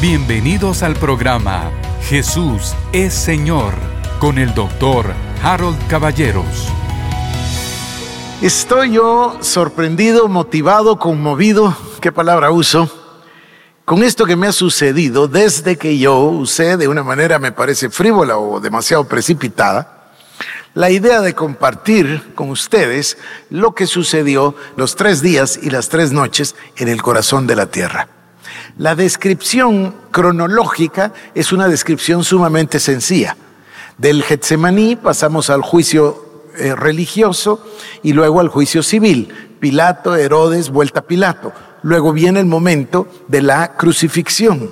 Bienvenidos al programa Jesús es Señor con el doctor Harold Caballeros. Estoy yo sorprendido, motivado, conmovido, qué palabra uso, con esto que me ha sucedido desde que yo usé de una manera me parece frívola o demasiado precipitada la idea de compartir con ustedes lo que sucedió los tres días y las tres noches en el corazón de la tierra. La descripción cronológica es una descripción sumamente sencilla. Del Getsemaní pasamos al juicio eh, religioso y luego al juicio civil. Pilato, Herodes, vuelta a Pilato. Luego viene el momento de la crucifixión.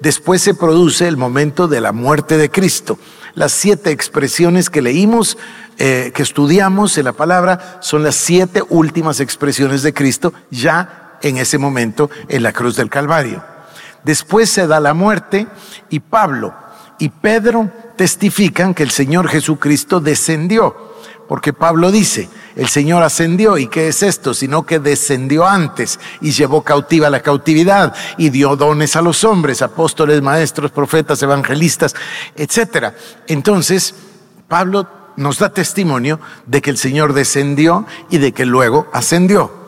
Después se produce el momento de la muerte de Cristo. Las siete expresiones que leímos, eh, que estudiamos en la palabra, son las siete últimas expresiones de Cristo ya en ese momento en la cruz del Calvario. Después se da la muerte y Pablo y Pedro testifican que el Señor Jesucristo descendió porque Pablo dice, el Señor ascendió y ¿qué es esto? Sino que descendió antes y llevó cautiva la cautividad y dio dones a los hombres, apóstoles, maestros, profetas, evangelistas, etc. Entonces, Pablo nos da testimonio de que el Señor descendió y de que luego ascendió.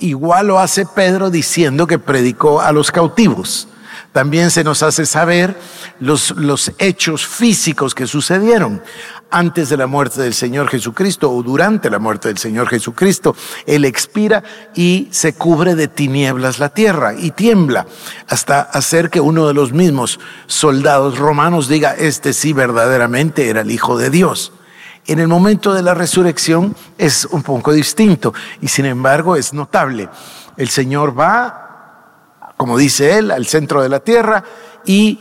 Igual lo hace Pedro diciendo que predicó a los cautivos. También se nos hace saber los, los hechos físicos que sucedieron antes de la muerte del Señor Jesucristo o durante la muerte del Señor Jesucristo. Él expira y se cubre de tinieblas la tierra y tiembla hasta hacer que uno de los mismos soldados romanos diga, este sí verdaderamente era el Hijo de Dios. En el momento de la resurrección es un poco distinto y sin embargo es notable. El Señor va como dice él, al centro de la tierra y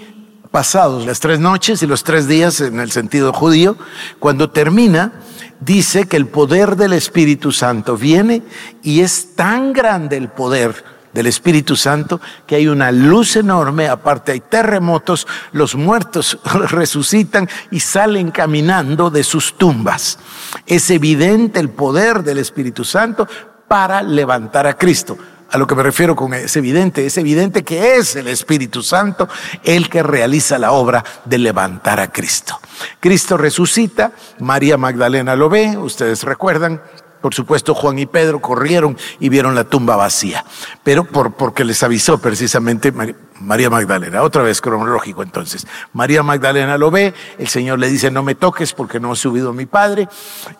pasados las tres noches y los tres días en el sentido judío, cuando termina, dice que el poder del Espíritu Santo viene y es tan grande el poder del Espíritu Santo que hay una luz enorme, aparte hay terremotos, los muertos resucitan y salen caminando de sus tumbas. Es evidente el poder del Espíritu Santo para levantar a Cristo. A lo que me refiero con es evidente, es evidente que es el Espíritu Santo el que realiza la obra de levantar a Cristo. Cristo resucita, María Magdalena lo ve, ustedes recuerdan, por supuesto, Juan y Pedro corrieron y vieron la tumba vacía, pero por, porque les avisó precisamente María Magdalena. Otra vez cronológico entonces. María Magdalena lo ve, el Señor le dice, no me toques porque no ha subido mi Padre.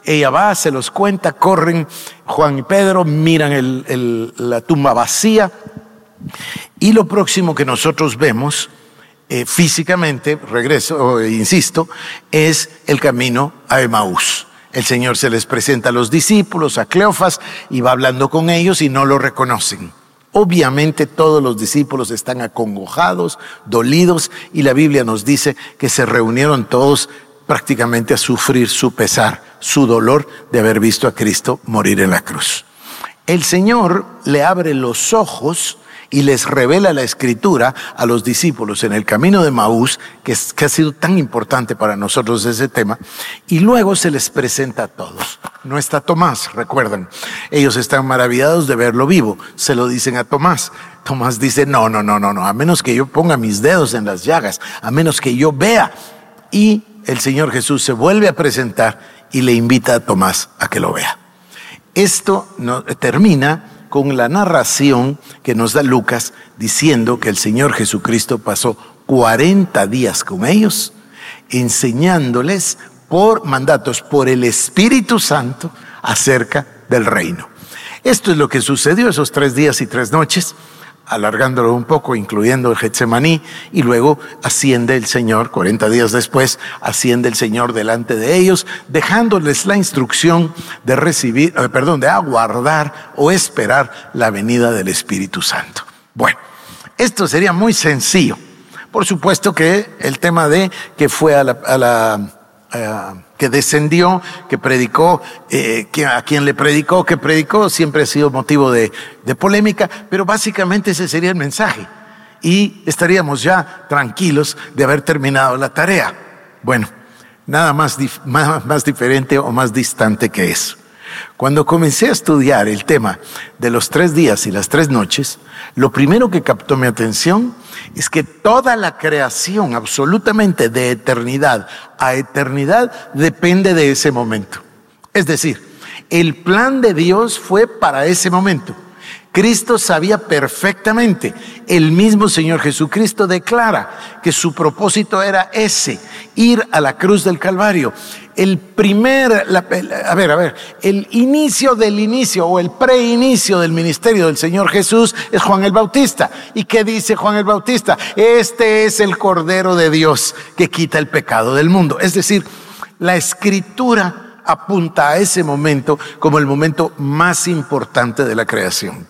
Ella va, se los cuenta, corren Juan y Pedro, miran la tumba vacía. Y lo próximo que nosotros vemos eh, físicamente, regreso, insisto, es el camino a Emaús. El Señor se les presenta a los discípulos, a Cleofas, y va hablando con ellos y no lo reconocen. Obviamente todos los discípulos están acongojados, dolidos, y la Biblia nos dice que se reunieron todos prácticamente a sufrir su pesar, su dolor de haber visto a Cristo morir en la cruz. El Señor le abre los ojos y les revela la escritura a los discípulos en el camino de Maús, que, ha sido tan importante para nosotros ese tema, y luego se les presenta a todos. No está Tomás, recuerdan. Ellos están maravillados de verlo vivo. Se lo dicen a Tomás. Tomás dice, no, no, no, no, no, a menos que yo ponga mis dedos en las llagas, a menos que yo vea. Y el Señor Jesús se vuelve a presentar y le invita a Tomás a que lo vea. Esto termina con la narración que nos da Lucas diciendo que el Señor Jesucristo pasó 40 días con ellos, enseñándoles por mandatos por el Espíritu Santo acerca del reino. Esto es lo que sucedió esos tres días y tres noches alargándolo un poco, incluyendo el Getsemaní, y luego asciende el Señor, 40 días después, asciende el Señor delante de ellos, dejándoles la instrucción de recibir, eh, perdón, de aguardar o esperar la venida del Espíritu Santo. Bueno, esto sería muy sencillo. Por supuesto que el tema de que fue a la eh, que descendió, que predicó, eh, a quien le predicó, que predicó, siempre ha sido motivo de, polémica, pero básicamente ese sería el mensaje. Y estaríamos ya tranquilos de haber terminado la tarea. Bueno, nada más, más, más diferente o más distante que eso. Cuando comencé a estudiar el tema de los tres días y las tres noches, lo primero que captó mi atención es que toda la creación, absolutamente de eternidad a eternidad, depende de ese momento. Es decir, el plan de Dios fue para ese momento. Cristo sabía perfectamente, el mismo Señor Jesucristo declara que su propósito era ese, ir a la cruz del Calvario. El primer, a ver, a ver, el inicio del inicio o el preinicio del ministerio del Señor Jesús es Juan el Bautista. ¿Y qué dice Juan el Bautista? Este es el Cordero de Dios que quita el pecado del mundo. Es decir, la escritura apunta a ese momento como el momento más importante de la creación.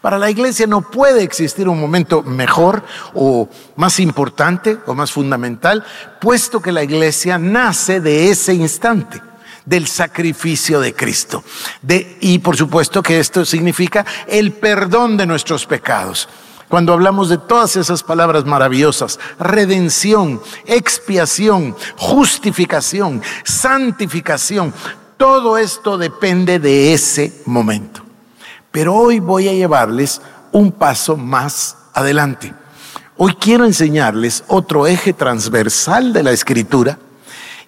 Para la iglesia no puede existir un momento mejor o más importante o más fundamental, puesto que la iglesia nace de ese instante del sacrificio de Cristo. y por supuesto que esto significa el perdón de nuestros pecados. Cuando hablamos de todas esas palabras maravillosas, redención, expiación, justificación, santificación, todo esto depende de ese momento. Pero hoy voy a llevarles un paso más adelante. Hoy quiero enseñarles otro eje transversal de la escritura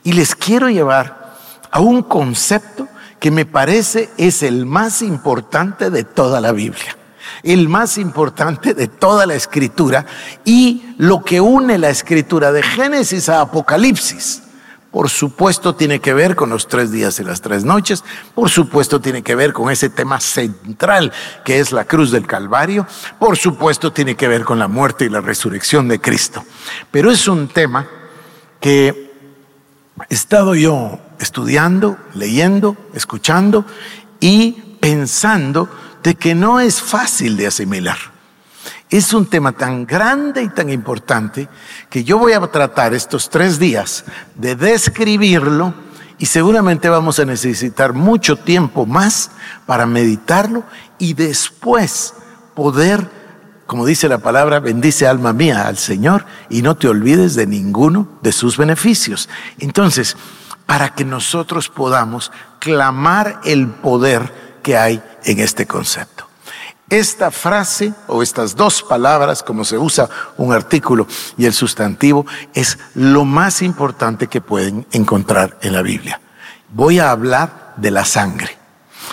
y les quiero llevar a un concepto que me parece es el más importante de toda la Biblia, el más importante de toda la escritura y lo que une la escritura de Génesis a Apocalipsis. Por supuesto tiene que ver con los tres días y las tres noches, por supuesto tiene que ver con ese tema central que es la cruz del Calvario, por supuesto tiene que ver con la muerte y la resurrección de Cristo. Pero es un tema que he estado yo estudiando, leyendo, escuchando y pensando de que no es fácil de asimilar. Es un tema tan grande y tan importante que yo voy a tratar estos tres días de describirlo y seguramente vamos a necesitar mucho tiempo más para meditarlo y después poder, como dice la palabra, bendice alma mía al Señor y no te olvides de ninguno de sus beneficios. Entonces, para que nosotros podamos clamar el poder que hay en este concepto. Esta frase o estas dos palabras, como se usa un artículo y el sustantivo, es lo más importante que pueden encontrar en la Biblia. Voy a hablar de la sangre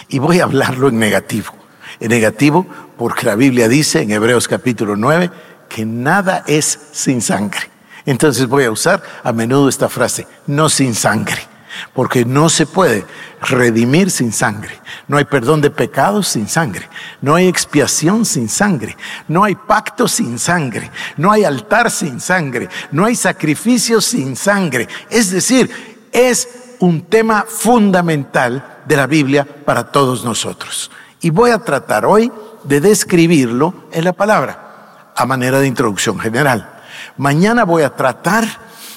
y voy a hablarlo en negativo. En negativo porque la Biblia dice en Hebreos capítulo 9 que nada es sin sangre. Entonces voy a usar a menudo esta frase, no sin sangre porque no se puede redimir sin sangre. No hay perdón de pecados sin sangre. No hay expiación sin sangre. No hay pacto sin sangre. No hay altar sin sangre. No hay sacrificio sin sangre. Es decir, es un tema fundamental de la Biblia para todos nosotros. Y voy a tratar hoy de describirlo en la palabra, a manera de introducción general. Mañana voy a tratar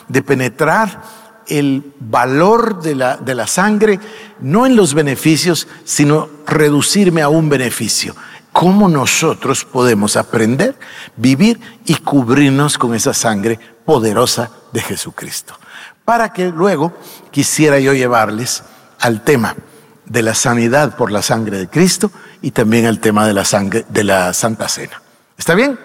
de penetrar el valor de la, de la sangre, no en los beneficios, sino reducirme a un beneficio. ¿Cómo nosotros podemos aprender, vivir y cubrirnos con esa sangre poderosa de Jesucristo? Para que luego quisiera yo llevarles al tema de la sanidad por la sangre de Cristo y también al tema de la sangre de la Santa Cena. ¿Está bien?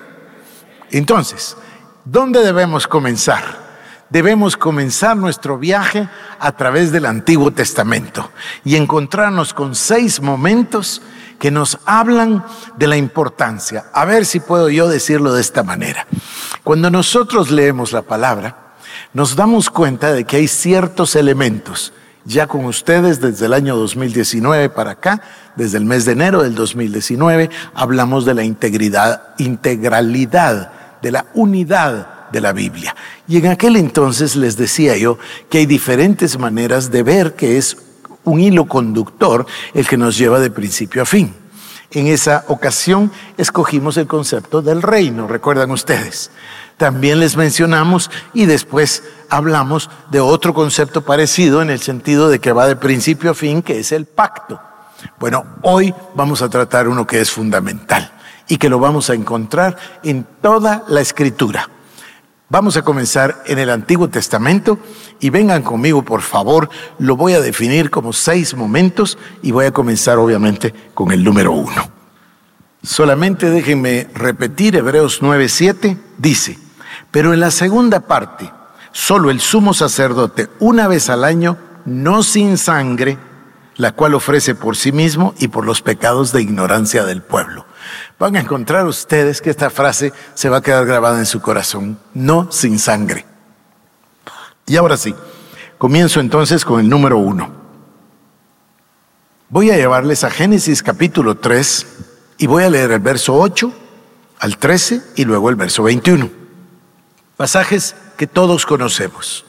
Entonces, ¿dónde debemos comenzar? Debemos comenzar nuestro viaje a través del Antiguo Testamento y encontrarnos con seis momentos que nos hablan de la importancia. A ver si puedo yo decirlo de esta manera. Cuando nosotros leemos la palabra, nos damos cuenta de que hay ciertos elementos. Ya con ustedes desde el año 2019 para acá, desde el mes de enero del 2019, hablamos de la integridad, integralidad, de la unidad de la Biblia. Y en aquel entonces les decía yo que hay diferentes maneras de ver que es un hilo conductor el que nos lleva de principio a fin. En esa ocasión escogimos el concepto del reino, recuerdan ustedes. También les mencionamos y después hablamos de otro concepto parecido en el sentido de que va de principio a fin, que es el pacto. Bueno, hoy vamos a tratar uno que es fundamental y que lo vamos a encontrar en toda la escritura. Vamos a comenzar en el Antiguo Testamento y vengan conmigo, por favor. Lo voy a definir como seis momentos y voy a comenzar obviamente con el número uno. Solamente déjenme repetir, Hebreos 9:7 dice, pero en la segunda parte, solo el sumo sacerdote una vez al año, no sin sangre, la cual ofrece por sí mismo y por los pecados de ignorancia del pueblo. Van a encontrar ustedes que esta frase se va a quedar grabada en su corazón, no sin sangre. Y ahora sí, comienzo entonces con el número uno. Voy a llevarles a Génesis capítulo 3 y voy a leer el verso 8 al 13 y luego el verso 21. Pasajes que todos conocemos.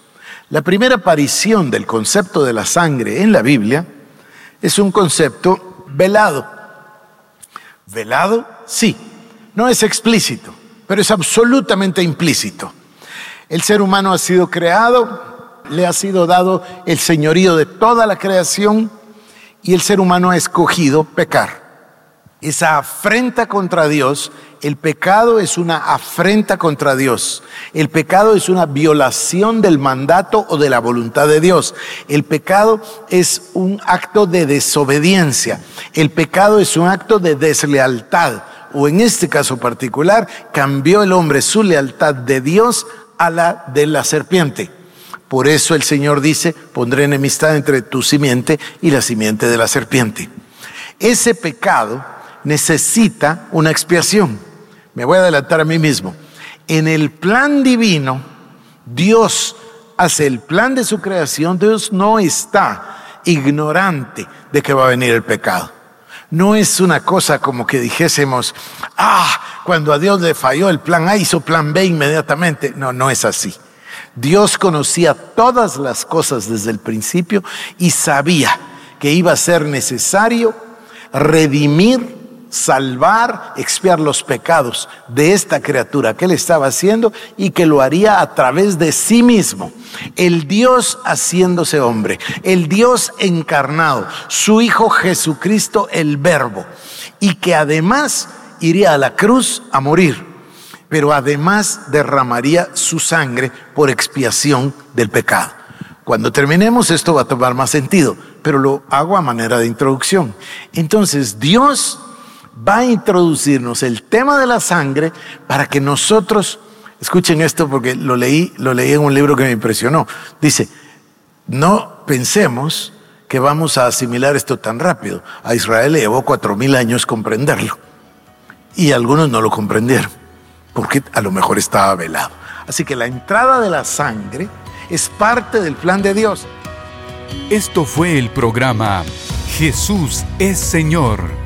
La primera aparición del concepto de la sangre en la Biblia es un concepto velado. Velado, sí, no es explícito, pero es absolutamente implícito. El ser humano ha sido creado, le ha sido dado el señorío de toda la creación y el ser humano ha escogido pecar esa afrenta contra Dios, el pecado es una afrenta contra Dios. El pecado es una violación del mandato o de la voluntad de Dios. El pecado es un acto de desobediencia. El pecado es un acto de deslealtad. O en este caso particular, cambió el hombre su lealtad de Dios a la de la serpiente. Por eso el Señor dice, pondré enemistad entre tu simiente y la simiente de la serpiente. Ese pecado necesita una expiación. Me voy a adelantar a mí mismo. En el plan divino, Dios hace el plan de su creación, Dios no está ignorante de que va a venir el pecado. No es una cosa como que dijésemos, ah, cuando a Dios le falló el plan A, hizo plan B inmediatamente. No, no es así. Dios conocía todas las cosas desde el principio y sabía que iba a ser necesario redimir salvar, expiar los pecados de esta criatura que él estaba haciendo y que lo haría a través de sí mismo. El Dios haciéndose hombre, el Dios encarnado, su Hijo Jesucristo el Verbo, y que además iría a la cruz a morir, pero además derramaría su sangre por expiación del pecado. Cuando terminemos esto va a tomar más sentido, pero lo hago a manera de introducción. Entonces Dios va a introducirnos el tema de la sangre para que nosotros, escuchen esto porque lo leí, lo leí en un libro que me impresionó. Dice, no pensemos que vamos a asimilar esto tan rápido. A Israel le llevó cuatro mil años comprenderlo. Y algunos no lo comprendieron, porque a lo mejor estaba velado. Así que la entrada de la sangre es parte del plan de Dios. Esto fue el programa Jesús es Señor